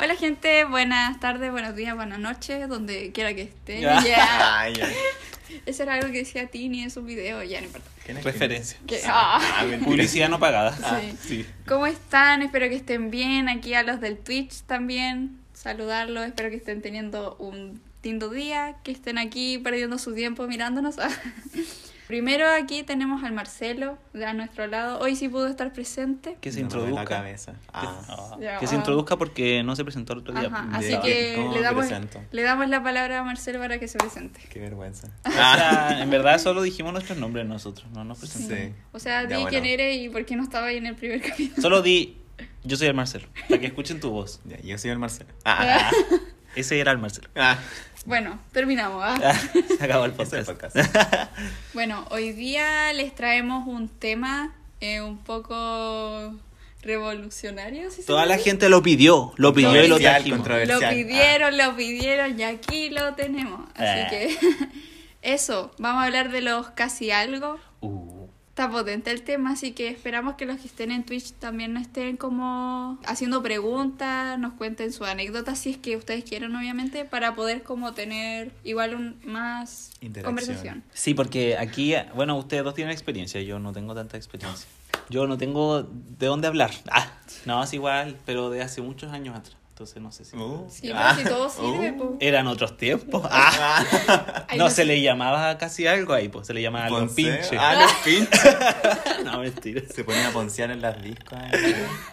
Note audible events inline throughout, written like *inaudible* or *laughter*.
Hola gente, buenas tardes, buenos días, buenas noches, donde quiera que estén. Ya. *laughs* Eso era algo que decía Tini en su video, ya no importa. ¿Quién es Referencia. Ah. Ah. Publicidad no pagada. Sí. Sí. ¿Cómo están? Espero que estén bien. Aquí a los del Twitch también. Saludarlos. Espero que estén teniendo un lindo día. Que estén aquí perdiendo su tiempo mirándonos. *laughs* Primero aquí tenemos al Marcelo de a nuestro lado. Hoy sí pudo estar presente. Que se No duele la introduzca. cabeza. Ah. Ah, que se introduzca porque no se presentó el otro día. Ajá, así que ¿Cómo le damos, presento? le damos la palabra a Marcelo para que se presente. Qué vergüenza. *laughs* O sea, en verdad solo dijimos nuestros nombres nosotros, no nos presentamos. Sí. O sea, Ya, di bueno. quién eres y por qué no estaba ahí en el primer *laughs* capítulo. Solo di, yo soy el Marcelo, para que escuchen tu voz. Ya, yo soy el Marcelo. Ah, *laughs* Ese era el Marcelo. ah. Bueno, terminamos. ¿ah? Ah, *laughs* se acabó el podcast. el podcast. *laughs* Bueno, hoy día les traemos un tema eh, un poco revolucionario. si se Toda la gente lo pidió, lo pidió y lo trajimos. Lo pidieron, lo pidieron y aquí lo tenemos. Así Eh. que *laughs* eso, vamos a hablar de los casi algo. Está potente el tema, así que esperamos que los que estén en Twitch también no estén como haciendo preguntas, nos cuenten su anécdota si es que ustedes quieren, obviamente, para poder como tener igual un más conversación. Sí, porque aquí, bueno, ustedes dos tienen experiencia, yo no tengo tanta experiencia. Yo no tengo de dónde hablar. Ah, no, es igual, pero de hace muchos años atrás. Entonces no sé si... Uh, Sí, ah, pero si todo sirve, uh. pues. Eran otros tiempos. *laughs* Ah. No, no se le llamaba casi algo ahí, pues se le llamaba Ponce. pinches. Ah, los pinches. *laughs* No, mentira. Se ponía a poncear en las discos.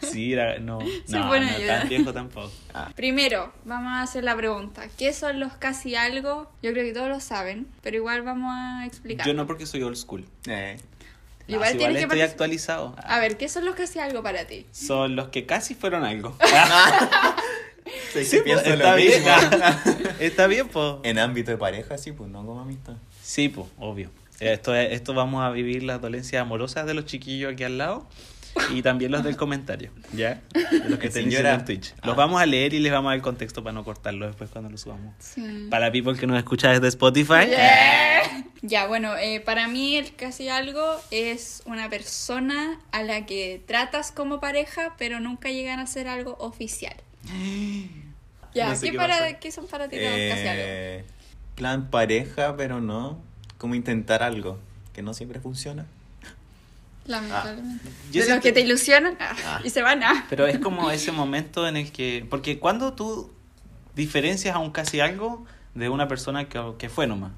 Sí, era, no, Se no, pone no tan viejo tampoco. Primero, vamos a hacer la pregunta. ¿Qué son los casi algo? Yo creo que todos lo saben, pero igual vamos a explicar. Yo no porque soy old school. Eh. No, Igual si tienes que estoy actualizado. A ver, ¿qué son los casi algo para ti? Son los que casi fueron algo. Sí, *laughs* Sí, que pienso pues, está lo bien. mismo. *laughs* Está bien, pues. En ámbito de pareja, sí, pues no como amistad. Sí, pues, obvio. Esto, es- esto vamos a vivir las dolencias amorosas de los chiquillos aquí al lado y también los del comentario, ¿ya? De los que diciendo Señora. en Twitch. Los Ah. vamos a leer y les vamos a dar el contexto para no cortarlo después cuando lo subamos. Sí. Para people que nos escucha desde Spotify. Yeah. Ya, bueno, eh, para mí el casi algo es una persona a la que tratas como pareja, pero nunca llegan a ser algo oficial. *gasps* Ya, No sé ¿qué, qué para. ¿qué son para ti los casi algo? Eh, plan pareja, pero no. Como intentar algo que no siempre funciona. Lamentablemente. Yo de los que te ilusionan ah, Ah. *laughs* y se van a... Pero es como ese momento en el que... Porque cuando tú diferencias a un casi algo de una persona que, que fue nomás.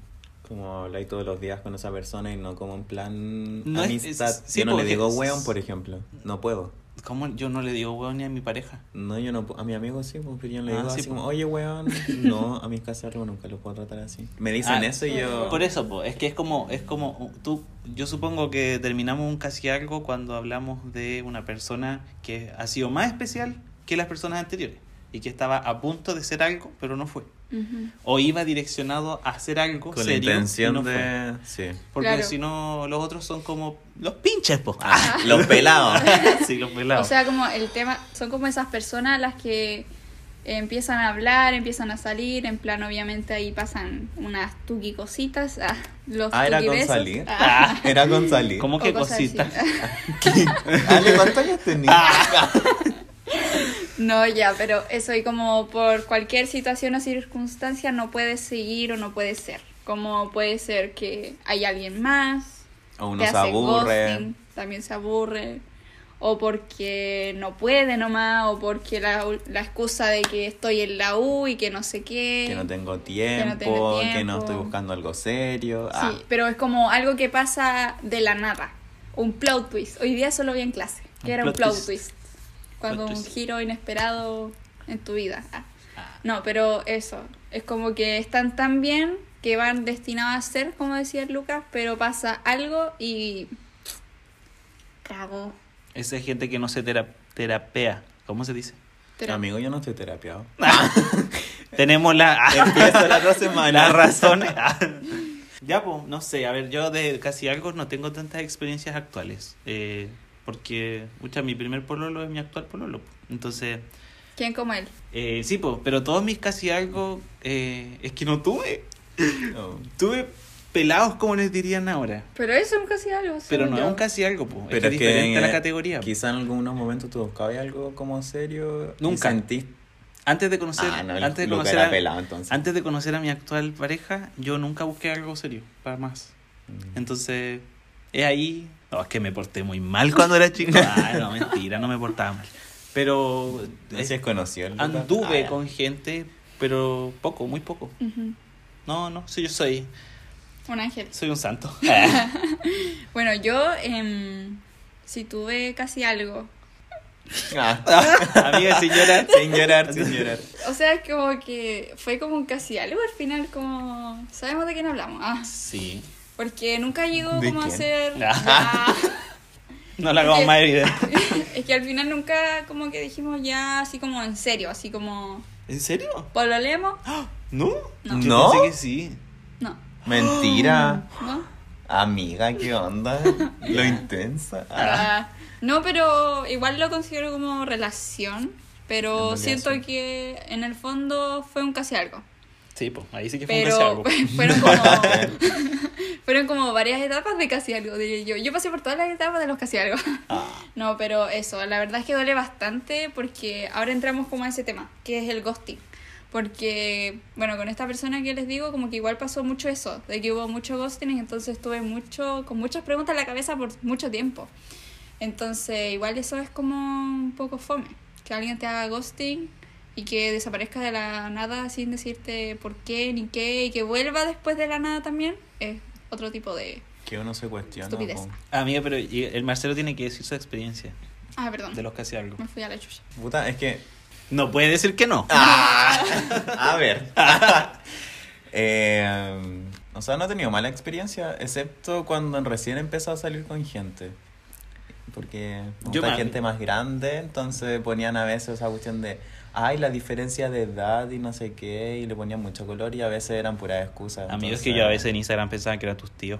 Como habláis todos los días con esa persona y no como en plan No amistad. es- sí, yo no le porque- digo weón, por ejemplo. No puedo. ¿Cómo yo no le digo weón ni a mi pareja? No, yo no A mi amigo sí, pues, pero yo no le Ah, digo sí, así pues. como, oye weón. No, a mis casi algo nunca lo puedo tratar así. Me dicen Ah, eso y yo. Por eso, po, es que es como, es como tú, yo supongo que terminamos un casi algo cuando hablamos de una persona que ha sido más especial que las personas anteriores y que estaba a punto de ser algo, pero no fue. O iba direccionado a hacer algo Con la serio intención no de. Sí. Porque Claro. si no, los otros son como los pinches, po. Ah, *laughs* los pelados. *laughs* sí, los pelados. O sea, como el tema, son como esas personas las que empiezan a hablar, empiezan a salir, en plan, obviamente ahí pasan unas tuqui cositas, ah, los Ah, era con salir. Ah, Era con *laughs* salir. ¿Cómo que cositas? Ale, ¿cuántos años tenías? No, ya, pero eso y como por cualquier situación o circunstancia no puedes seguir o no puede ser. Como puede ser que hay alguien más, O uno te se hace aburre. ghosting, también se aburre, o porque no puede nomás, o porque la, la excusa de que estoy en la U y que no sé qué. Que no tengo tiempo, que tengo no, estoy buscando algo serio. Ah, Sí, pero es como algo que pasa de la nada. Un plot twist. Hoy día solo vi en clase, que Un era un plot plot twist. twist. Cuando un giro inesperado en tu vida. Ah. No, pero eso. Es como que están tan bien que van destinados a ser, como decía Lucas, pero pasa algo y. Cagó. Esa es gente que no se tera- terapea. ¿Cómo se dice? Pero- Amigo, yo no estoy terapiado. *laughs* Tenemos la... *laughs* Empiezo la semana. las razones. *laughs* ya, pues, no sé, a ver, yo de casi algo no tengo tantas experiencias actuales. eh, porque, mucha, mi primer pololo es mi actual pololo. po. Entonces, ¿Quién como él? eh, sí, pues, pero todos mis casi algo eh, es que no tuve. No. *laughs* Tuve pelados, como les dirían ahora. Pero eso es casi algo. Pero no es yo. un casi algo, pues. Pero es, es que es diferente que a la categoría. po. Quizá en algunos momentos tú buscabas algo como serio. Nunca. Y Antes de conocer, Ah, no, antes de conocer a, pelado, entonces. antes de conocer a mi actual pareja, yo nunca busqué algo serio, para más. Mm. Entonces, es ahí. No, es que me porté muy mal *laughs* cuando era chico. Ah, no, mentira, no me portaba mal. Pero No sé si es conocido el anduve Ah, ya. con gente, pero poco, muy poco. No, no, sí, yo soy, Un ángel. soy un santo. *laughs* Bueno, yo em, sí tuve casi algo. Ah, *laughs* Amiga señora. sin llorar, sin llorar. O sea, es como que fue como un casi algo al final, como... ¿Sabemos de quién hablamos? Ah, Sí. Porque nunca llegó ¿De como a quién? ser... Ah. *laughs* No la hagamos más evidente. *laughs* es que al final nunca como que dijimos ya así como en serio, así como... ¿En serio? ¿Pololemos? *gasps* ¿No? No. Yo ¿No? pensé que sí. No. Mentira. *gasps* ¿No? Amiga, ¿qué onda? *laughs* Lo intensa. Ah. Ah, no, pero igual lo considero como relación. Pero siento que en el fondo fue un casi algo. Sí, pues ahí sí que fue un Pero algo. fueron como *laughs* *laughs* fueron como varias etapas de casi algo, yo. Yo pasé por todas las etapas de los casi algo. Ah, *laughs* No, pero eso, la verdad es que duele bastante porque ahora entramos como a ese tema, que es el ghosting. Porque, bueno, con esta persona que les digo, como que igual pasó mucho eso, de que hubo mucho ghosting entonces estuve mucho, con muchas preguntas en la cabeza por mucho tiempo. Entonces, igual eso es como un poco fome, que alguien te haga ghosting y que desaparezca de la nada sin decirte por qué ni qué y que vuelva después de la nada también, es otro tipo de... Que uno se cuestiona. Estupidez. po. Amiga, pero el Marcelo tiene que decir su experiencia Ah, perdón, de los casi algo. me fui a la chucha. Puta, es que. No puede decir que no. Ah, *laughs* a ver. *laughs* Eh, o sea, no he tenido mala experiencia, excepto cuando recién empezó a salir con gente. Porque Yo gente más grande, entonces ponían a veces esa cuestión de, ay, la diferencia de edad y no sé qué, y le ponían mucho color y a veces eran puras excusas. Amigos, que yo a veces en Instagram pensaba que eran tus tíos.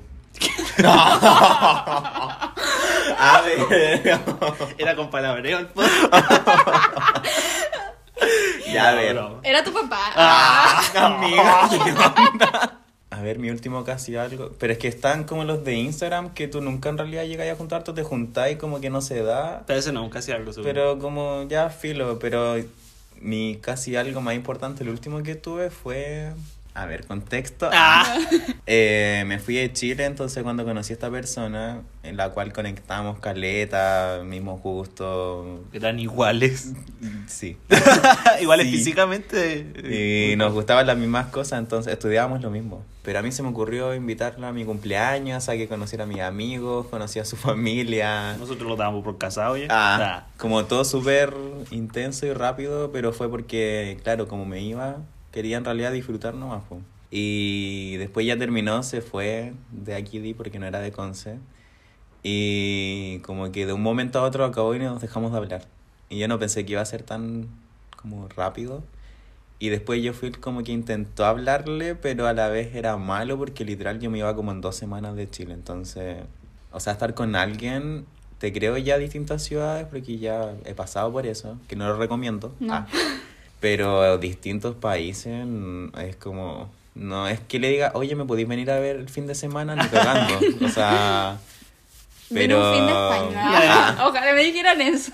A *laughs* ver. Era con palabreo el *laughs* ya, a ver. Era tu papá. Ah, *laughs* amiga, ¿qué onda? A ver, mi último casi algo. Pero es que están como los de Instagram que tú nunca en realidad llegas a juntarte, te juntáis como que no se da. Pero ese no, un casi algo. seguro. Pero como ya filo, pero mi casi algo más importante, el último que tuve fue... A ver, contexto. Ah. Eh, me fui de Chile, entonces cuando conocí a esta persona, en la cual conectamos caleta, mismo gusto, Eran iguales. sí. *laughs* iguales Sí. físicamente. Y nos gustaban las mismas cosas, entonces estudiábamos lo mismo. Pero a mí se me ocurrió invitarla a mi cumpleaños, a que conociera a mis amigos, conocía a su familia. Nosotros lo dábamos por casado ya. Ah, como todo súper intenso y rápido, pero fue porque, claro, como me iba, quería en realidad disfrutar nomás. po. Y después ya terminó, se fue de aquí porque no era de Conce. Y como que de un momento a otro acabó y nos dejamos de hablar. Y yo no pensé que iba a ser tan como rápido. Y después yo fui como que intentó hablarle, pero a la vez era malo porque literal yo me iba como en dos semanas de Chile. Entonces, o sea, estar con alguien, te creo ya distintas ciudades porque ya he pasado por eso, que no lo recomiendo. No. Ah, pero distintos países mm, es como... No es que le diga, oye, ¿me podéis venir a ver el fin de semana? Ni cagando. *laughs* O sea... Pero... un fin de España. *laughs* Ojalá me dijeran eso.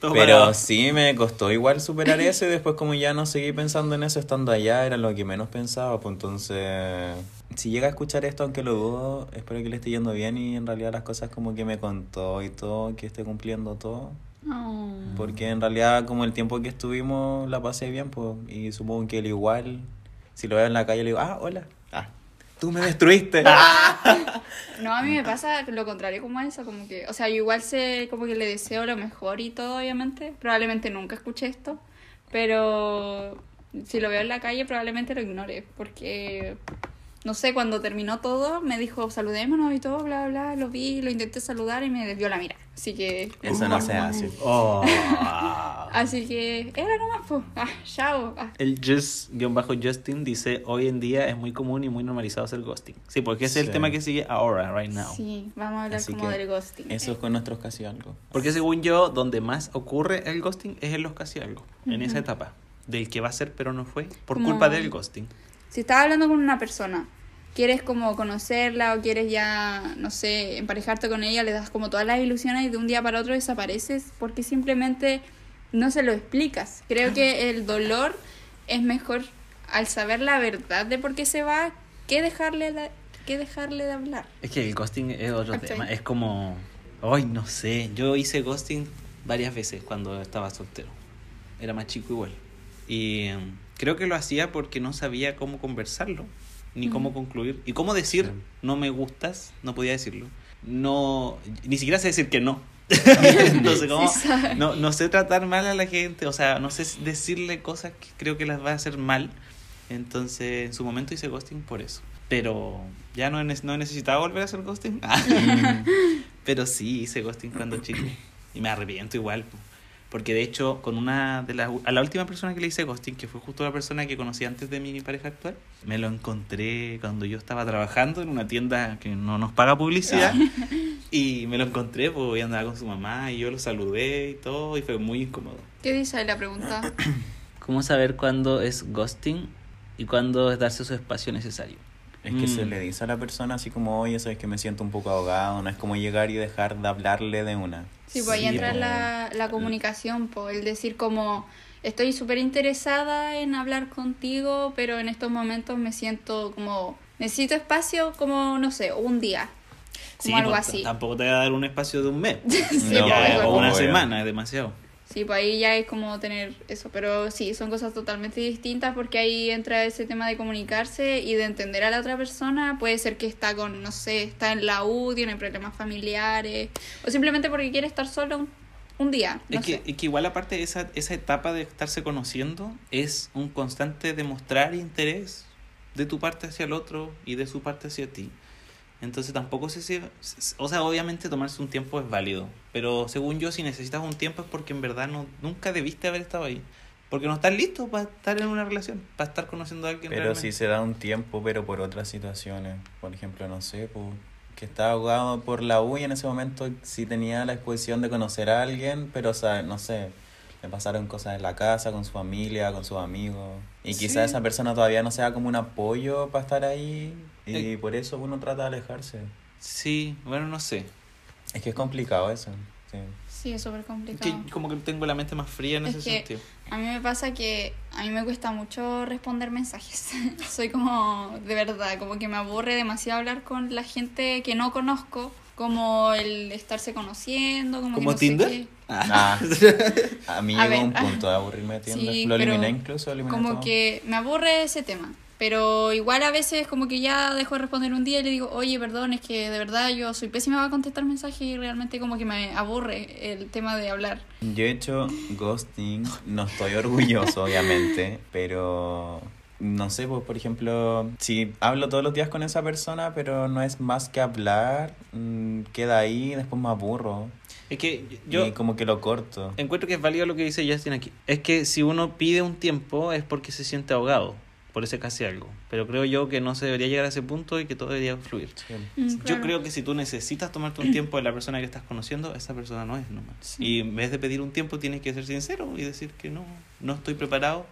Todo Pero parado. sí me costó igual superar eso y después como ya no seguí pensando en eso estando allá, era lo que menos pensaba, pues entonces si llega a escuchar esto, aunque lo dudo, espero que le esté yendo bien y en realidad las cosas como que me contó y todo, que esté cumpliendo todo, Oh. porque en realidad como el tiempo que estuvimos la pasé bien, pues y supongo que él igual, si lo veo en la calle le digo, ah, hola, ah, tú me destruiste. *laughs* *laughs* No, a mí me pasa lo contrario como eso, como que, o sea, yo igual sé como que le deseo lo mejor y todo, obviamente. Probablemente nunca escuché esto, pero si lo veo en la calle probablemente lo ignore, porque, no sé, cuando terminó todo me dijo saludémonos y todo, bla, bla, lo vi, lo intenté saludar y me desvió la mirada. Así que... Eso no se hace. Oh. *laughs* Así que era nomás, pues, ah, chao. ah. El Just-Justin dice, hoy en día es muy común y muy normalizado hacer ghosting. Sí, porque ese es Sí. el tema que sigue ahora, right now. Sí, vamos a hablar Así como que del ghosting. Eso es con nuestros casi algo. Porque según yo, donde más ocurre el ghosting es en los casi algo, en esa etapa. Del que va a ser pero no fue, por Como- culpa del ghosting. Si estás hablando con una persona, quieres como conocerla o quieres ya, no sé, emparejarte con ella, le das como todas las ilusiones y de un día para otro desapareces porque simplemente no se lo explicas. Creo que el dolor es mejor al saber la verdad de por qué se va que dejarle, la- que dejarle de hablar. Es que el ghosting es otro tema. Es como. Ay, no sé. Yo hice ghosting varias veces cuando estaba soltero. Era más chico igual. Y em, creo que lo hacía porque no sabía cómo conversarlo, ni cómo concluir. Y cómo decir, Sí. no me gustas, no podía decirlo. No. Ni siquiera sé decir que no. *laughs* Entonces, ¿cómo? Sí sabe. No, no sé tratar mal a la gente. O sea, no sé decirle cosas que creo que las va a hacer mal. Entonces, en su momento hice ghosting por eso. Pero ya no he, no he necesitado volver a hacer ghosting. *laughs* Pero sí, hice ghosting cuando chico. Y me arrepiento igual. Po. Porque de hecho, con una de las. A la última persona que le hice ghosting, que fue justo la persona que conocí antes de mi pareja actual, me lo encontré cuando yo estaba trabajando en una tienda que no nos paga publicidad. *laughs* y me lo encontré, pues, y andaba con su mamá, y yo lo saludé y todo, y fue muy incómodo. ¿Qué dice ahí la pregunta? ¿Cómo saber cuándo es ghosting y cuándo es darse su espacio necesario? Es que se Mm. le dice a la persona así como, oye, sabes que me siento un poco ahogado, no es como llegar y dejar de hablarle de una. Sí, pues ahí Sí, entra como- la, la comunicación, pues el decir como estoy súper interesada en hablar contigo, pero en estos momentos me siento como necesito espacio como, no sé, un día, como algo pues, así. Tampoco te va a dar un espacio de un mes. *laughs* Sí, No, Ya, o una obvio. semana, es demasiado. Sí, pues ahí ya es como tener eso, pero sí, son cosas totalmente distintas porque ahí entra ese tema de comunicarse y de entender a la otra persona. Puede ser que está con, no sé, está en la U, tiene problemas familiares, o simplemente porque quiere estar solo un, un día. No es, que, es que igual aparte esa, esa etapa de estarse conociendo es un constante demostrar interés de tu parte hacia el otro y de su parte hacia ti. Entonces tampoco sé si... O sea, obviamente tomarse un tiempo es válido, pero según yo si necesitas un tiempo es porque en verdad no, nunca debiste haber estado ahí. Porque no estás listo para estar en una relación, para estar conociendo a alguien Pero realmente. si se da un tiempo, pero por otras situaciones. Por ejemplo, no sé, pues, que estaba ahogado por la U y en ese momento sí tenía la exposición de conocer a alguien, pero, o sea, no sé, le pasaron cosas en la casa, con su familia, con sus amigos. Y Sí. quizás esa persona todavía no sea como un apoyo para estar ahí y Eh. por eso uno trata de alejarse. Sí, bueno, no sé. Es que es complicado eso. Sí. Sí, es súper Es complicado. que como que tengo la mente más fría en Es ese que- sentido. A mí me pasa que a mí me cuesta mucho responder mensajes. *laughs* Soy como, de verdad, como que me aburre demasiado hablar con la gente que no conozco, como el estarse conociendo, como, que ¿Como no Tinder? sé qué. Ah, *laughs* a mí A llegó ver, un ah. punto de aburrirme de Tinder. Sí, lo pero eliminé incluso, eliminé Como todo. que me aburre ese tema. Pero igual a veces como que ya dejo de responder un día y le digo, oye, perdón, es que de verdad yo soy pésima para contestar mensajes y realmente como que me aburre el tema de hablar. Yo he hecho ghosting, no estoy orgulloso, obviamente, pero no sé, pues, por ejemplo, si hablo todos los días con esa persona, pero no es más que hablar, mm, queda ahí, después me aburro Es que yo y como que lo corto. encuentro que es válido lo que dice Justin aquí. Es que si uno pide un tiempo es porque se siente ahogado por ese casi algo. Pero creo yo que no se debería llegar a ese punto y que todo debería fluir. Sí. Mm, Yo creo que si tú necesitas tomarte un tiempo de la persona que estás conociendo, esa persona no es nomás. Sí. Y en vez de pedir un tiempo tienes que ser sincero y decir que no, no estoy preparado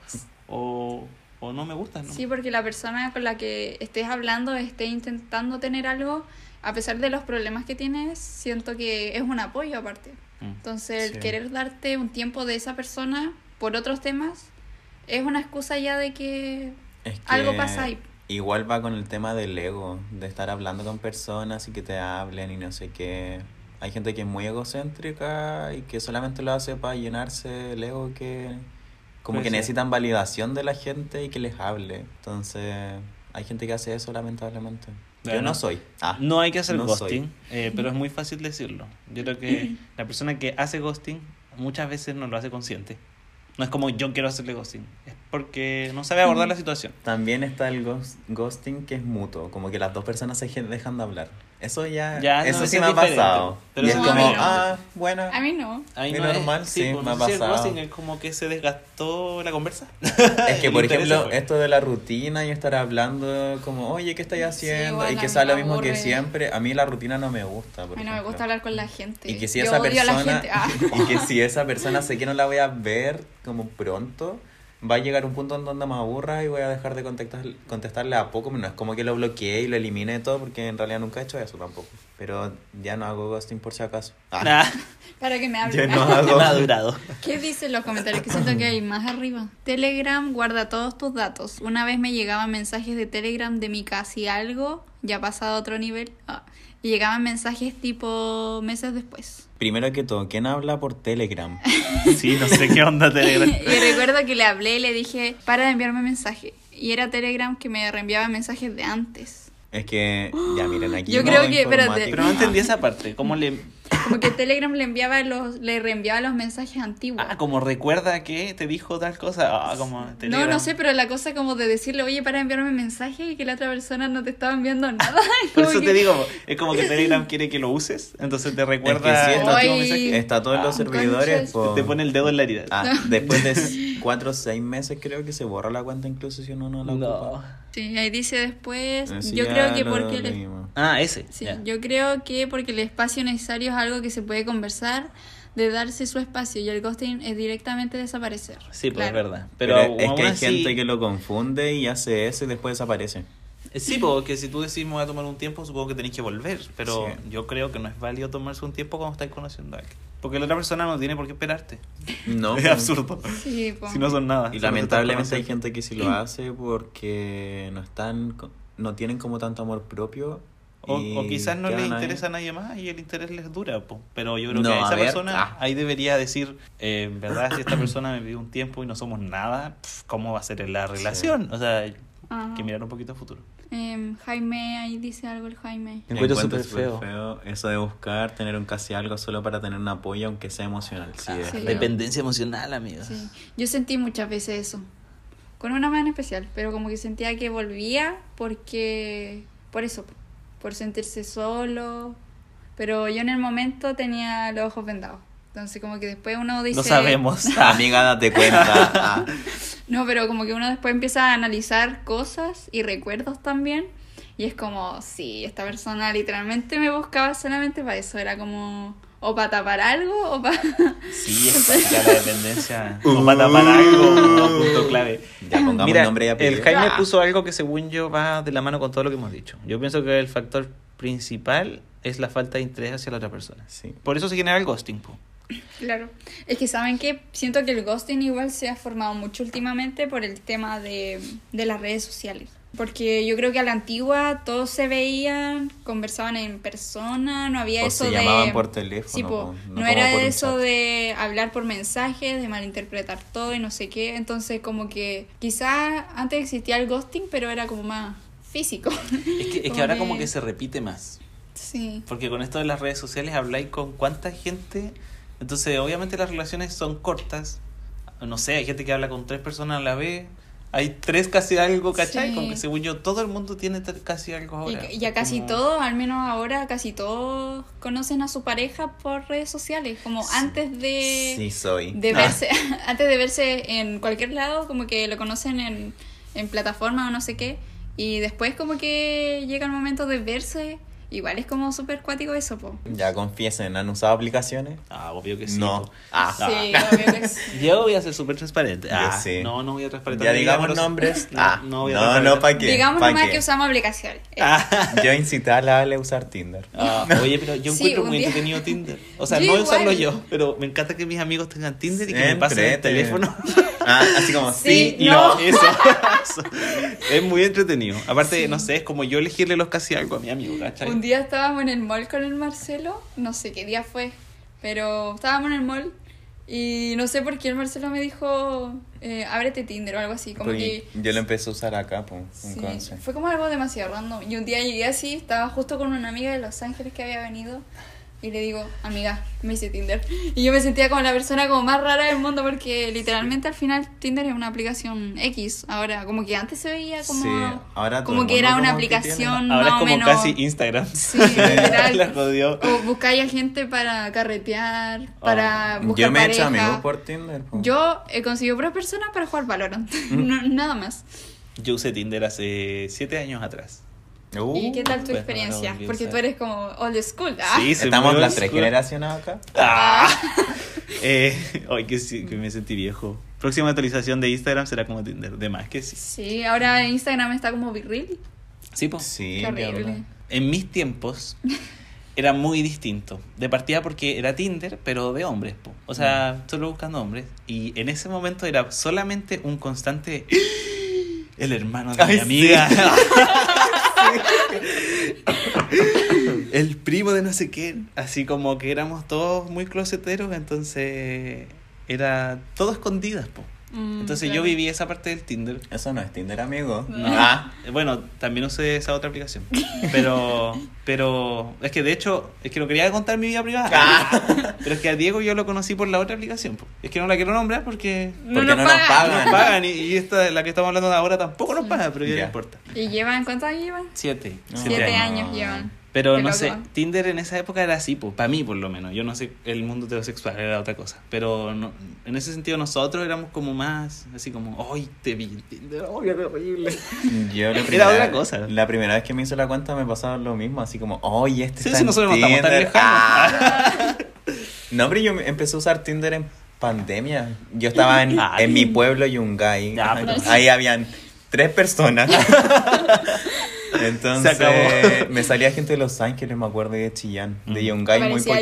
o, o no me gustas. ¿no? Sí, porque la persona con la que estés hablando esté intentando tener algo, a pesar de los problemas que tienes, siento que es un apoyo aparte. Mm. Entonces, el Sí. querer darte un tiempo de esa persona por otros temas es una excusa ya de que Es que algo pasa ahí. Igual va con el tema del ego, de estar hablando con personas y que te hablen y no sé qué. Hay gente que es muy egocéntrica y que solamente lo hace para llenarse el ego que como que necesitan validación de la gente y que les hable. Entonces, hay gente que hace eso lamentablemente. Yo no soy. Ah, No hay que hacer no ghosting, eh, pero es muy fácil decirlo. Yo creo que la persona que hace ghosting muchas veces no lo hace consciente. No es como yo quiero hacerle ghosting, es porque no sabe abordar la situación. También está el ghost- ghosting que es mutuo, como que las dos personas se dejan de hablar. Eso ya, Ya, no, eso eso sí es me ha pasado. pero y es como, ah, bueno. A mí no. Ahí Es no es- normal, sí, pues, me no ha si pasado. ghosting es como que se desgastó la conversa. *laughs* Es que, *laughs* por ejemplo, esto de la rutina y estar hablando como, oye, ¿qué estáis haciendo? igual y a que mí sea me lo mismo que aburre. siempre. A mí la rutina no me gusta. A Por mí no me ejemplo. gusta hablar con la gente. Y que si Yo esa a persona. Ah. *laughs* y que si esa persona sé que no la voy a ver como pronto, va a llegar un punto en donde me aburra y voy a dejar de contestar, contestarle a poco. No es como que lo bloqueé y lo eliminé todo porque en realidad nunca he hecho eso tampoco. Pero ya no hago ghosting por si acaso. Ah, Nah, *laughs* Para que me yo hablen. no *laughs* hago. me ha durado. ¿Qué dicen los comentarios? Que siento que hay más arriba. Telegram guarda todos tus datos. Una vez me llegaban mensajes de Telegram de mi casi algo, ya pasado a otro nivel. ah, y llegaban mensajes tipo meses después. Primero que todo, ¿quién habla por Telegram? *laughs* Sí, no sé qué onda Telegram. *laughs* y recuerdo que le hablé y le dije, para de enviarme mensaje. Y era Telegram que me reenviaba mensajes de antes. Es que, ya miren, aquí. Yo creo que- espérate. Pero no entendí esa parte. ¿Cómo le.? Como que Telegram le enviaba los, le reenviaba los mensajes antiguos. Ah, como recuerda que te dijo tal cosa. Ah, como No, Telegram. no sé, pero la cosa como de decirle, oye, para enviarme mensaje y que la otra persona no te estaba enviando nada. *laughs* Por eso que- te digo, es como que Telegram quiere que lo uses, entonces te Es que recuerda sí, está, está todo en los Ah, servidores. Te pone el dedo en la herida. Ah, después de *laughs* cuatro o seis meses creo que se borra la cuenta incluso si uno no la No. ocupa. Sí, ahí dice después, Así yo creo que porque le-. Ah, ese. sí, yo creo que porque el espacio necesario es algo que se puede conversar, de darse su espacio y el ghosting es directamente desaparecer. Sí, pues Claro. es verdad. Pero, Pero, es que hay así- gente que lo confunde y hace eso y después desaparece. Eh, Sí, porque si tú decís me voy a tomar un tiempo, supongo que tenéis que volver. Pero Sí. yo creo que no es válido tomarse un tiempo cuando estáis conociendo a alguien. Porque la otra persona no tiene por qué esperarte. No, *laughs* es po. absurdo. Sí, po. Si no son nada. Y estás lamentablemente hay gente que sí lo *clears throat* hace porque no están no tienen como tanto amor propio. O, o quizás no les quedan ahí. interesa a nadie más y el interés les dura, po. pero yo creo No, que a esa a ver, persona ah. ahí debería decir, eh, en verdad, si esta persona me pidió un tiempo y no somos nada, pf, ¿cómo va a ser la relación? O sea, hay Ajá. que mirar un poquito a futuro. Em, Jaime, ahí dice algo el Jaime. Me encuentro súper súper feo. Eso de buscar tener un casi algo solo para tener un apoyo, aunque sea emocional. Sí, Ah, Sí. feo. Dependencia emocional, amigos. Sí. Yo sentí muchas veces eso. Con una mano especial, pero como que sentía que volvía porque... Por eso, por sentirse solo. Pero yo en el momento tenía los ojos vendados. Entonces como que después uno dice... No sabemos. *laughs* Amiga, date cuenta. Ah, *laughs* No, pero como que uno después empieza a analizar cosas y recuerdos también. Y es como, sí, esta persona literalmente me buscaba solamente para eso. Era como, o para tapar algo, o para... Sí, *laughs* es para la dependencia. o para tapar algo, no, punto clave. Ya pongamos Mira, nombre y apellido. el Jaime puso algo que según yo va de la mano con todo lo que hemos dicho. Yo pienso que el factor principal es la falta de interés hacia la otra persona. Sí. Por eso se genera el ghosting. po. Claro. Es que saben que siento que el ghosting igual se ha formado mucho últimamente por el tema de, de las redes sociales. Porque yo creo que a la antigua todos se veían, conversaban en persona, no había O eso se de... llamaban por teléfono, Sí, po. po, no, no era eso chat. de hablar por mensajes, de malinterpretar todo y no sé qué. Entonces como que quizás antes existía el ghosting, pero era como más físico. Es que, es que *laughs* ahora que- como que se repite más. sí. Porque con esto de las redes sociales habláis con cuánta gente. Entonces, obviamente las relaciones son cortas. No sé, hay gente que habla con tres personas a la vez. Hay tres casi algo, ¿cachai? Sí. Como que según yo, todo el mundo tiene casi algo ahora. Y, y a casi Como- todos, al menos ahora, casi todos conocen a su pareja por redes sociales. Como antes de, Sí, soy. de Ah, verse, *laughs* antes de verse en cualquier lado, como que lo conocen en, en plataforma o no sé qué. Y después como que llega el momento de verse. Igual es como súper cuático eso, po. Ya confiesen, ¿han usado aplicaciones? Ah, obvio que sí. No. po. Ah. Sí, *laughs* obvio que sí. Yo voy a ser súper transparente. Yo Ah, sí. No, no voy a transparentar. Ya digamos nombres. *laughs* No, Ah, no voy a no, no, ¿para qué? Digamos ¿Pa' nomás qué? que usamos aplicaciones. *laughs* Ah, Yo incité a la Ale a usar Tinder. ah, oye, pero yo encuentro muy día- entretenido Tinder. O sea, Yo no voy a usarlo yo, pero me encanta que mis amigos tengan Tinder y que me pasen el teléfono. Ah, así como, Sí, sí, no. Eso, eso. Es muy entretenido. Aparte, no sé, es como yo elegirle los casi algo a mi amigo, ¿cachai? Un día estábamos en el mall con el Marcelo, no sé qué día fue, pero estábamos en el mall y no sé por qué el Marcelo me dijo, eh, ábrete Tinder o algo así, como Porque que... yo lo empecé a usar acá, pues, sí, fue como algo demasiado random. Y un día llegué así, estaba justo con una amiga de Los Ángeles que había venido y le digo, amiga, me hice Tinder. Y yo me sentía como la persona como más rara del mundo porque literalmente al final Tinder es una aplicación X. Ahora, como que antes se veía como, Sí, ahora como que era una aplicación Ahora es más o como menos... casi Instagram. Sí, *laughs* literal. Jodió. O buscáis a gente para carretear, para buscar Yo me he hecho pareja. amigos por Tinder. po. Yo he conseguido puras personas para jugar Valorant. *laughs* Mm. No- nada más. Yo usé Tinder hace siete años atrás. ¿Y qué tal tu pues, experiencia? bueno, Porque tú eres como old school. ¿ah? Sí, Estamos las tres generaciones acá. Ah. *laughs* Eh, ay, que, sí, que me sentí viejo. Próxima actualización de Instagram será como Tinder. De más que sí. Sí, ahora Instagram está como virril. Sí, pues. Sí, Qué horrible. En mis tiempos *laughs* era muy distinto. De partida porque era Tinder, pero de hombres. po. O sea, solo buscando hombres. Y en ese momento era solamente un constante... *gasps* El hermano de Ay, mi sí. *laughs* *laughs* El primo de no sé qué. Así como que éramos todos muy closeteros, entonces era todo escondidas, po. Mm, Entonces claro. yo viví esa parte del Tinder. Eso no es Tinder, amigo. No. Ah, Bueno, también usé esa otra aplicación. *laughs* Pero, pero es que de hecho, es que no quería contar mi vida privada. Ah. *laughs* Pero es que a Diego yo lo conocí por la otra aplicación. Es que no la quiero nombrar porque No porque nos no nos pagan. nos pagan y, y esta, la que estamos hablando de ahora, tampoco nos paga, pero ya no importa. ¿Y llevan cuántos años llevan? Siete. No. siete Siete años. años llevan. Pero Qué no loco. sé, Tinder en esa época era así, pues, para mí por lo menos. Yo no sé, el mundo heterosexual era otra cosa. Pero no- en ese sentido nosotros éramos como más, así como, ¡ay, te vi en Tinder! ¡Ay, qué horrible! *laughs* yo la Era primera, otra cosa. La primera vez que me hice la cuenta me pasaba lo mismo, así como, oye, este Sí, está sí, en nosotros no estamos tan Tinder". lejanos. Ah. No, pero yo empecé a usar Tinder en pandemia. Yo estaba en, Ay. *laughs* en mi pueblo Yungay. Ya, pero- Ahí habían tres personas. *laughs* Entonces, Se acabó. me salía gente de Los Ángeles, me acuerdo, y de Chillán. De Mm. Yungay, muy Parecía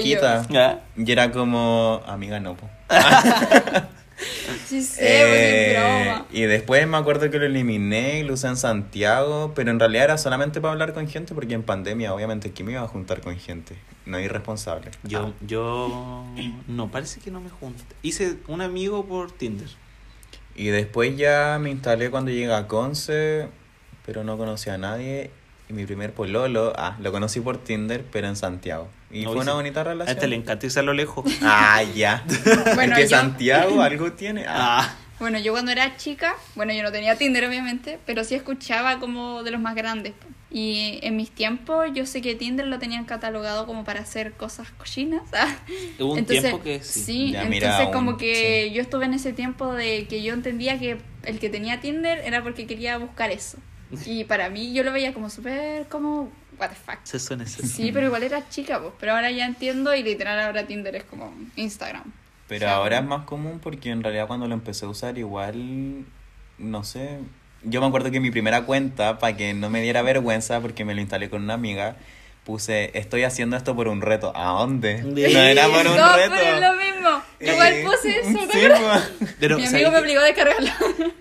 poquita. Y era como, amiga, no, po. *laughs* Sí, sé, Eh, broma. y después me acuerdo que lo eliminé y lo usé en Santiago, pero en realidad era solamente para hablar con gente porque en pandemia obviamente que me iba a juntar con gente, no irresponsable. Yo, yo, no, parece que no me junté. Hice un amigo por Tinder. Y después ya me instalé cuando llegué a Conce, pero no conocí a nadie. Y mi primer pololo, ah, lo conocí por Tinder, pero en Santiago. Y No, fue una sí. bonita A relación. este le encanta irse a lo lejos. *laughs* Ah, ya. Bueno, es que yo- Santiago *laughs* algo tiene. Ah. Ah, Bueno, yo cuando era chica, bueno, yo no tenía Tinder obviamente, pero sí escuchaba como de los más grandes. Y en mis tiempos yo sé que Tinder lo tenían catalogado como para hacer cosas cochinas. ¿ah? *laughs* hubo un entonces, tiempo que sí. Ya, entonces mira, como que yo estuve en ese tiempo de que yo entendía que el que tenía Tinder era porque quería buscar eso. *laughs* Y para mí yo lo veía como súper como, what the fuck. Se suena ese. Sí, pero igual era chica, pues. Pero ahora ya entiendo y literal ahora Tinder es como Instagram. Pero O sea, ahora es más común porque en realidad cuando lo empecé a usar igual, no sé, yo me acuerdo que mi primera cuenta, para que no me diera vergüenza porque me lo instalé con una amiga, puse, estoy haciendo esto por un reto. ¿A dónde? No era por un no, reto. pero es lo mismo. Igual Eh, puse eso, ¿te sí, acuerdas? pues. Pero, Mi ¿sabes amigo me obligó a descargarlo.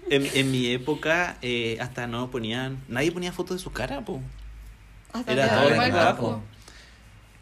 En, en mi época, eh, hasta no ponían. Nadie ponía fotos de su cara, po. Hasta Era todo igual, rato. po.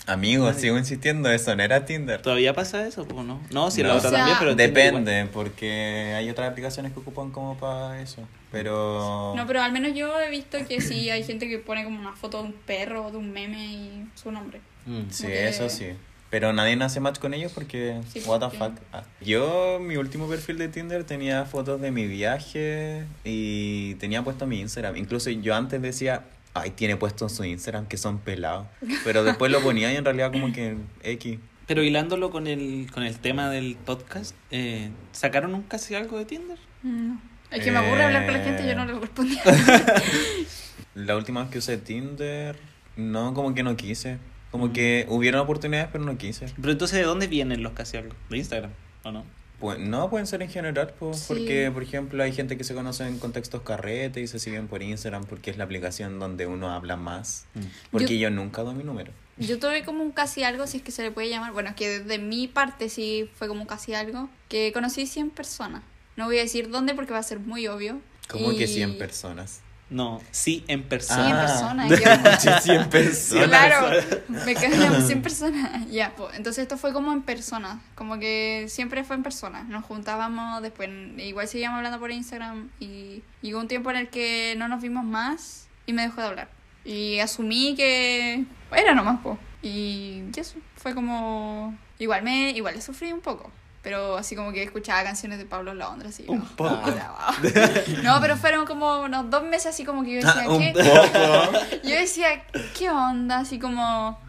Amigo, sigo insistiendo, eso no era Tinder. ¿Todavía pasa eso, po, no? No, si No. la O otra sea, también, pero. Igual. Depende, porque hay otras aplicaciones que ocupan como para eso. Pero... No, pero al menos yo he visto que sí hay gente que pone como una foto de un perro o de un meme y su nombre. Mm. Sí, que- eso sí. Pero nadie nace match con ellos porque, Sí, what the fuck. Ah. Yo, mi último perfil de Tinder tenía fotos de mi viaje y tenía puesto mi Instagram. Incluso yo antes decía, ay, tiene puesto en su Instagram que son pelados. Pero después lo ponía y en realidad como que X. Pero hilándolo con el, con el tema del podcast, eh, ¿sacaron un casi algo de Tinder? No. Es que me aburre hablar con la gente y yo no le respondía. *laughs* La última vez que usé Tinder, no, como que no quise. Como que hubieron oportunidades, pero no quise. Pero entonces, ¿de dónde vienen los casi algo? ¿De Instagram? ¿O no? Pues, no, pueden ser en general, pues, Sí. porque, por ejemplo, hay gente que se conoce en contextos carrete y se siguen por Instagram porque es la aplicación donde uno habla más. Mm. Porque Yo- yo, nunca doy mi número. Yo tuve como un casi algo, si es que se le puede llamar. Bueno, es que de mi parte sí fue como un casi algo. Que conocí 100 personas. No voy a decir dónde porque va a ser muy obvio. Como que Y- 100 personas. No, sí en 100 persona. Ah. personas. ya. Sí, 100 Sí, personas. claro, me quedan 100 personas. Ya, pues, entonces esto fue como en persona, como que siempre fue en persona. Nos juntábamos, después igual seguíamos hablando por Instagram y llegó un tiempo en el que no nos vimos más y me dejó de hablar. Y asumí que era nomás, pues. Y eso, fue como... Igual me igual le sufrí un poco. Pero así como que escuchaba canciones de Pablo Londra, así. Un no, poco. ah. *laughs* No, pero fueron como unos dos meses así como que yo decía, Ah, un ¿qué? poco. *laughs* Yo decía, ¿qué onda? Así como,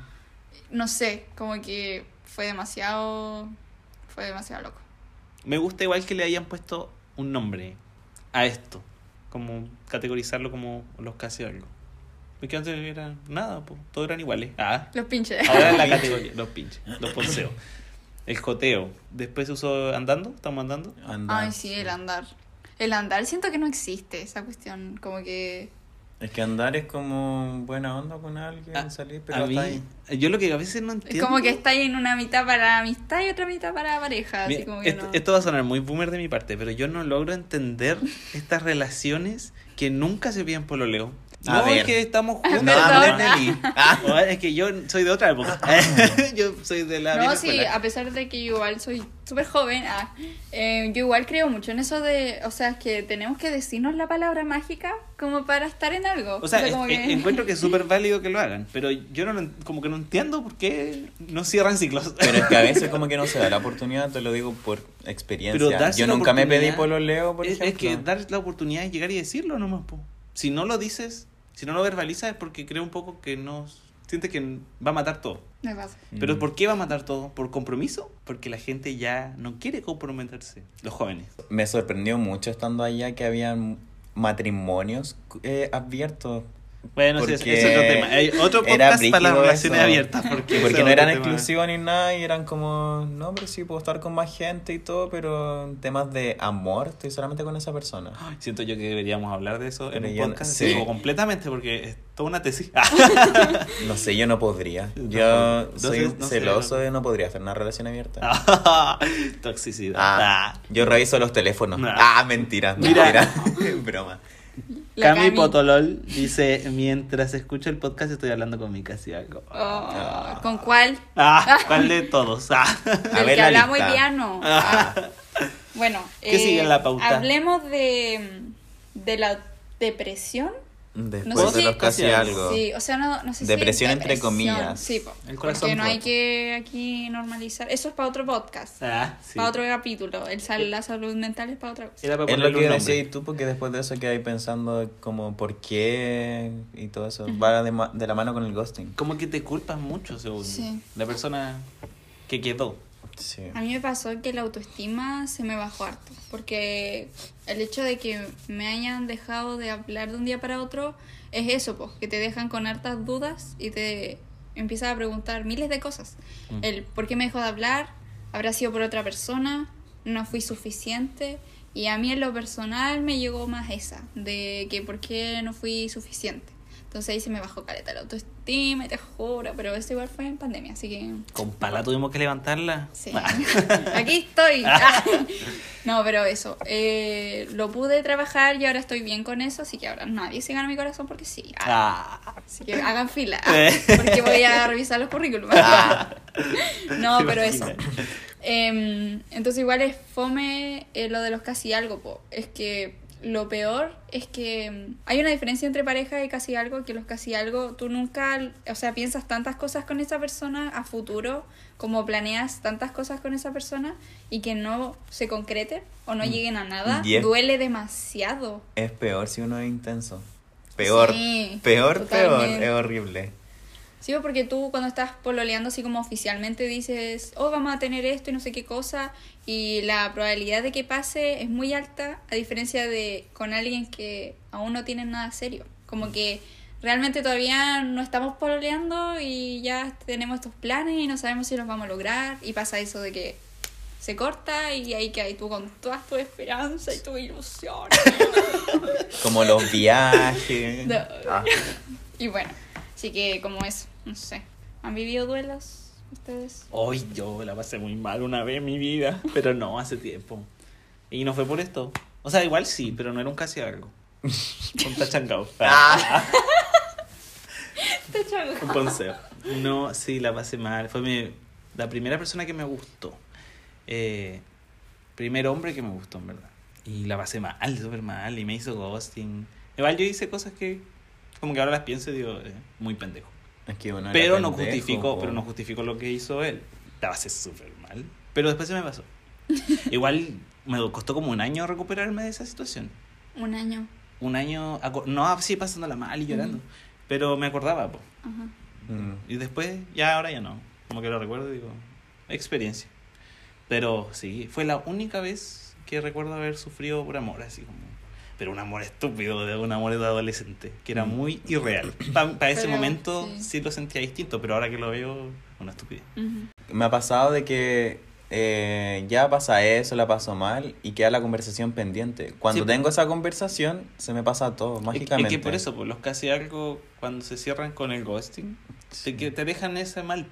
no sé, como que fue demasiado, fue demasiado loco. Me gusta igual que le hayan puesto un nombre a esto. Como categorizarlo como los casi algo. Porque antes era nada, pues, todos eran iguales. Ah, Los pinches. ahora es la categoría, los pinches, los ponceos. El joteo. Después se usó andando, estamos andando. Andar, Ay, sí, el andar. El andar siento que no existe esa cuestión. Como que. Es que andar es como buena onda con alguien, Ah, salir, pero A mí- hasta ahí. yo lo que a veces no Es entiendo. como que está ahí en una mitad para amistad y otra mitad para pareja. Así como que esto, no. esto va a sonar muy boomer de mi parte, pero yo no logro entender *laughs* estas relaciones que nunca se piden pololeo. A no, ver. es que estamos juntos. No. Ah, No, *laughs* es que yo soy de otra época. *laughs* yo soy de la No, sí, escuela. a pesar de que yo igual soy súper joven, ah, eh, yo igual creo mucho en eso de, o sea, que tenemos que decirnos la palabra mágica como para estar en algo. O sea, como es- que- encuentro que es súper *laughs* válido que lo hagan, pero yo no como que no entiendo por qué no cierran ciclos. Pero es que a veces como que no se da la oportunidad, te lo digo por experiencia. Pero Yo nunca me pedí pololeo, por es, ejemplo. es que dar la oportunidad de llegar y decirlo nomás, po. Si no lo dices, si no lo verbalizas es porque creo un poco que no siente que va a matar todo. Me pasa. Pero Mm. ¿por qué va a matar todo? ¿Por compromiso? Porque la gente ya no quiere comprometerse, los jóvenes. Me sorprendió mucho estando allá que habían matrimonios eh, abiertos. Bueno, sí, Porque es otro tema. Hay otro podcast para las relaciones eso. abiertas. Porque, Porque no eran exclusivos ni nada y eran como, no, pero sí puedo estar con más gente y todo, pero temas de amor estoy solamente con esa persona. Ay, Siento yo que deberíamos hablar de eso en un podcast sí. digo, completamente porque es toda una tesis. *laughs* *laughs* No sé, yo no podría. Yo no soy sé, no sé, celoso no. de no podría hacer una relación abierta. *laughs* Toxicidad. Ah, yo reviso los teléfonos. Ah. Ah, mentira, Mira. mentira. Broma. Cami Cami. Potolol dice, mientras escucho el podcast estoy hablando con mi casi algo. Oh, ¿Con cuál? Ah, *laughs* ¿cuál de todos? Ah. Del ver que la hablamos lista. hoy día no. Ah. Bueno, ¿Qué sigue en la pauta? Hablemos de, de la depresión. Después No sé de si- los casi Casi algo. Sí, o sea, no, no sé si Depresión es entre comillas. Sí, po, El corazón porque no hay que aquí normalizar. Eso es para otro podcast, Ah, sí. para otro capítulo. El sal- la salud mental es para otra cosa. Para Es lo que decís tú, porque después de eso quedáis pensando como por qué y todo eso. Va de, ma- de la mano con el ghosting. Como que te culpas mucho, según Sí. la persona que quedó. Sí. A mí me pasó que la autoestima se me bajó harto, porque el hecho de que me hayan dejado de hablar de un día para otro es eso, pues, que te dejan con hartas dudas y te empiezas a preguntar miles de cosas. Mm. El por qué me dejó de hablar, habrá sido por otra persona, no fui suficiente, y a mí en lo personal me llegó más esa, de que por qué no fui suficiente. Entonces ahí se me bajó caleta la autoestima te juro, pero eso igual fue en pandemia, así que... Con pala tuvimos que levantarla. Sí. *laughs* Aquí estoy. *laughs* No, pero eso. eh, lo pude trabajar y ahora estoy bien con eso, así que ahora nadie se gana mi corazón porque sí. Ah, Ah. Así que hagan fila. *laughs* Eh. Porque voy a revisar los currículums. No, ¿Te pero eso. Em, entonces igual es fome eh, lo de los casi algo, po. Es que lo peor es que em, hay una diferencia entre pareja y casi algo, que los casi algo, tú nunca, o sea, piensas tantas cosas con esa persona a futuro, como planeas tantas cosas con esa persona y que no se concreten o no lleguen a nada, es- duele demasiado. Es peor si uno es intenso. Peor. Sí, peor, peor. Es horrible. Sí, porque tú cuando estás pololeando así como oficialmente dices, oh, vamos a tener esto y no sé qué cosa, y la probabilidad de que pase es muy alta, a diferencia de con alguien que aún no tiene nada serio. Como que realmente todavía no estamos pololeando y ya tenemos estos planes y no sabemos si los vamos a lograr, y pasa eso de que se corta y ahí que hay tú con todas tus esperanzas y tu ilusión. *laughs* Como los viajes. No. Ah. *laughs* Y bueno, así que como eso, no sé. ¿Han vivido duelos ustedes? Hoy yo la pasé muy mal una vez en mi vida, pero no, hace tiempo. Y no fue por esto. O sea, igual sí, pero no era un casi algo. Un tachangao. *laughs* Ah. *laughs* Un ponceo. No, sí, la pasé mal. Fue mi, la primera persona que me gustó. Eh, primer hombre que me gustó, en verdad. Y la pasé mal, súper mal. Y me hizo ghosting. Igual yo hice cosas que, como que ahora las pienso y digo, eh, muy pendejo. Es que uno Pero no pendejo, po. pero no justifico lo que hizo él. La pasé súper mal. Pero después se me pasó. *laughs* Igual me costó como un año recuperarme de esa situación. Un año. Un año, no así pasándola mal y llorando. Pero me acordaba, po. Ajá. Mm. Y después, ya ahora ya no. Como que lo recuerdo y digo, experiencia. Pero sí, fue la única vez que recuerdo haber sufrido por amor, así como. Pero un amor estúpido, de un amor de adolescente, que era Mm. muy irreal. Para ese Pero, momento sí. sí. lo sentía distinto, pero ahora que lo veo, una estupidez. Ujú. Me ha pasado de que eh, ya pasa eso, la paso mal y queda la conversación pendiente. Cuando Sí. tengo esa conversación, se me pasa todo, mágicamente. Es que por eso, pues los casi algo, cuando se cierran con el ghosting, te, que te dejan ese mal.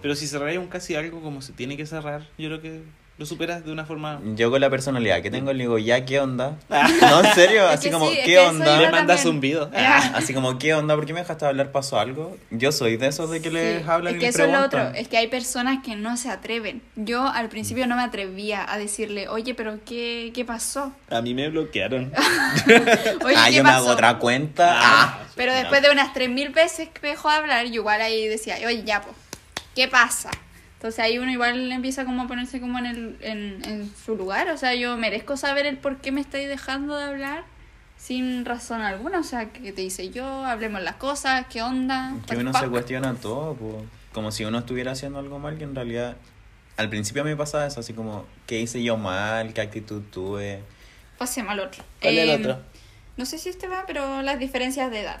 Pero si cerráis un casi algo como se tiene que cerrar, yo creo que lo superas de una forma... Yo con la personalidad que tengo le digo, ya, ¿qué onda? No, en serio, *laughs* Es así que como, sí, ¿qué onda? Le mandas también. un video. Ah. Así como, ¿qué onda? ¿Por qué me dejaste hablar? ¿Pasó algo? Yo soy de esos de que les Sí, hablan es y que les eso es lo preguntan. otro, es que hay personas que no se atreven. Yo al principio no me atrevía a decirle, oye, pero ¿qué, qué pasó? A mí me bloquearon. *laughs* *laughs* Oye, ah, ¿qué yo me pasó? hago otra cuenta. Ah. Pero después de unas 3.000 veces que me dejó de hablar, yo igual ahí decía, oye, ya, pues, ¿qué pasa? Entonces ahí uno igual empieza como a ponerse como en, el, en, en su lugar. O sea, yo merezco saber el por qué me estáis dejando de hablar sin razón alguna. O sea, que te dice yo, hablemos las cosas, qué onda. Que uno se cuestiona todo, po. como si uno estuviera haciendo algo mal, que en realidad al principio me pasaba eso, así como, ¿qué hice yo mal? ¿Qué actitud tuve? Pasemos al otro. ¿Cuál es el Eh, otro? No sé si este va, pero las diferencias de edad.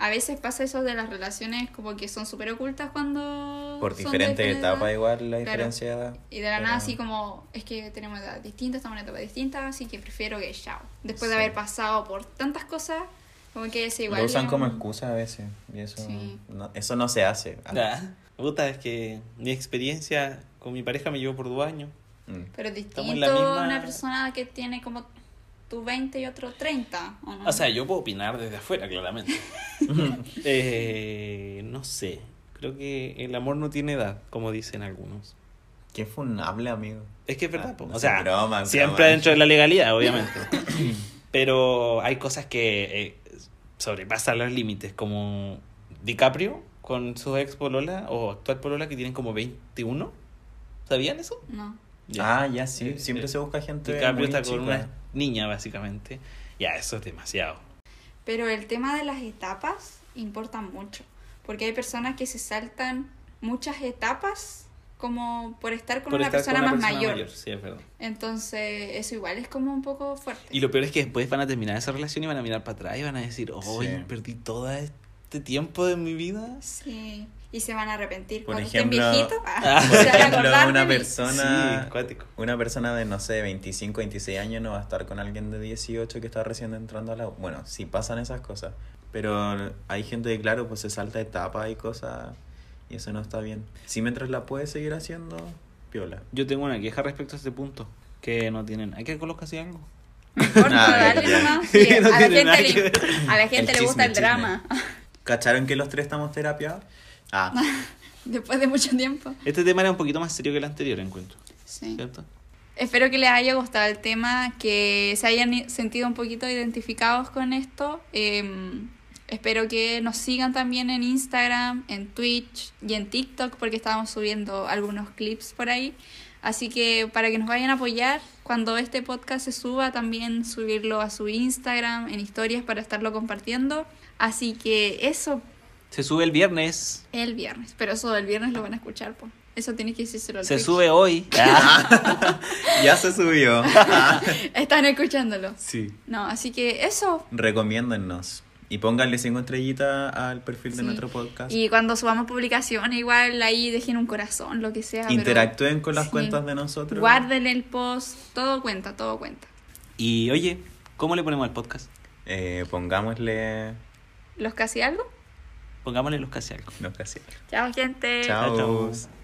A veces pasa eso de las relaciones como que son súper ocultas cuando... Por son de diferentes diferente edad. etapas igual la Claro. diferencia de edad. Y de la Pero- nada así como, es que tenemos edad distinta, estamos en etapa distinta, así que prefiero que chao. Después de haber pasado por tantas cosas, como que ese igual... Lo usan ya- como excusa a veces, y eso, Sí. no, eso no se hace. Ah, puta, es que mi experiencia con mi pareja me llevó por dos años. Mm. Pero es distinto misma- una persona que tiene como tu 20 y otro 30, ¿o no? O sea, yo puedo opinar desde afuera, claramente. *laughs* Eh, no sé. Creo que el amor no tiene edad, como dicen algunos. Qué funable, amigo. Es que es verdad, Ah, no o sea, broma, siempre broma. dentro de la legalidad, obviamente. *laughs* Pero hay cosas que eh, sobrepasan los límites, como DiCaprio con su ex polola o actual polola que tienen como 21. ¿Sabían eso? No. Ah, ya sí, Eh, siempre eh, se busca gente DiCaprio muy está con chica. una niña, básicamente. Ya, eso es demasiado. Pero el tema de las etapas importa mucho, porque hay personas que se saltan muchas etapas como por estar con Por una estar persona con una más persona mayor. Sí, es verdad. Entonces, eso igual es como un poco fuerte. Y lo peor es que después van a terminar esa relación y van a mirar para atrás y van a decir, oh, Sí. perdí todo este tiempo de mi vida. Sí, y se van a arrepentir. Por Cuando ejemplo- estén viejitos, *laughs* ah, Por ejemplo, una persona, Sí, una persona de, no sé, 25, 26 años no va a estar con alguien de 18 que está recién entrando a la... Bueno, sí pasan esas cosas, pero hay gente que, claro, pues se salta etapas y cosas y eso no está bien. Si mientras la puedes seguir haciendo, piola. Yo tengo una queja respecto a este punto, que no tienen... Hay que colocar así algo. No importa, *laughs* dale ya. nomás. *laughs* Sí, No a la gente, le, que ver. a la gente El le gusta chisme, el drama. ¿Cacharon que los tres estamos terapiados? Ah, *laughs* Después de mucho tiempo. Este tema era un poquito más serio que el anterior, encuentro. Sí. ¿Cierto? Espero que les haya gustado el tema, que se hayan sentido un poquito identificados con esto. Eh, espero que nos sigan también en Instagram, en Twitch y en TikTok, porque estamos subiendo algunos clips por ahí. Así que para que nos vayan a apoyar, cuando este podcast se suba, también subirlo a su Instagram, en historias, para estarlo compartiendo. Así que eso Se sube el viernes. el viernes, pero eso del viernes lo van a escuchar, pues. Eso tienes que decírselo al Se Twitch. sube hoy. *laughs* ya se subió. *laughs* Están escuchándolo. sí. No, así que eso. Recomiéndennos. Y pónganle cinco estrellitas al perfil de Sí. nuestro podcast. Y cuando subamos publicación, igual ahí dejen un corazón, lo que sea. pero Interactúen con las sí. cuentas de nosotros. Guarden el post, todo cuenta, todo cuenta. Y oye, ¿cómo le ponemos al podcast? Eh, pongámosle. ¿Los casi algo? Pongámosle los casi algo. No, casi. Chao, gente. Chao. Chao, chao.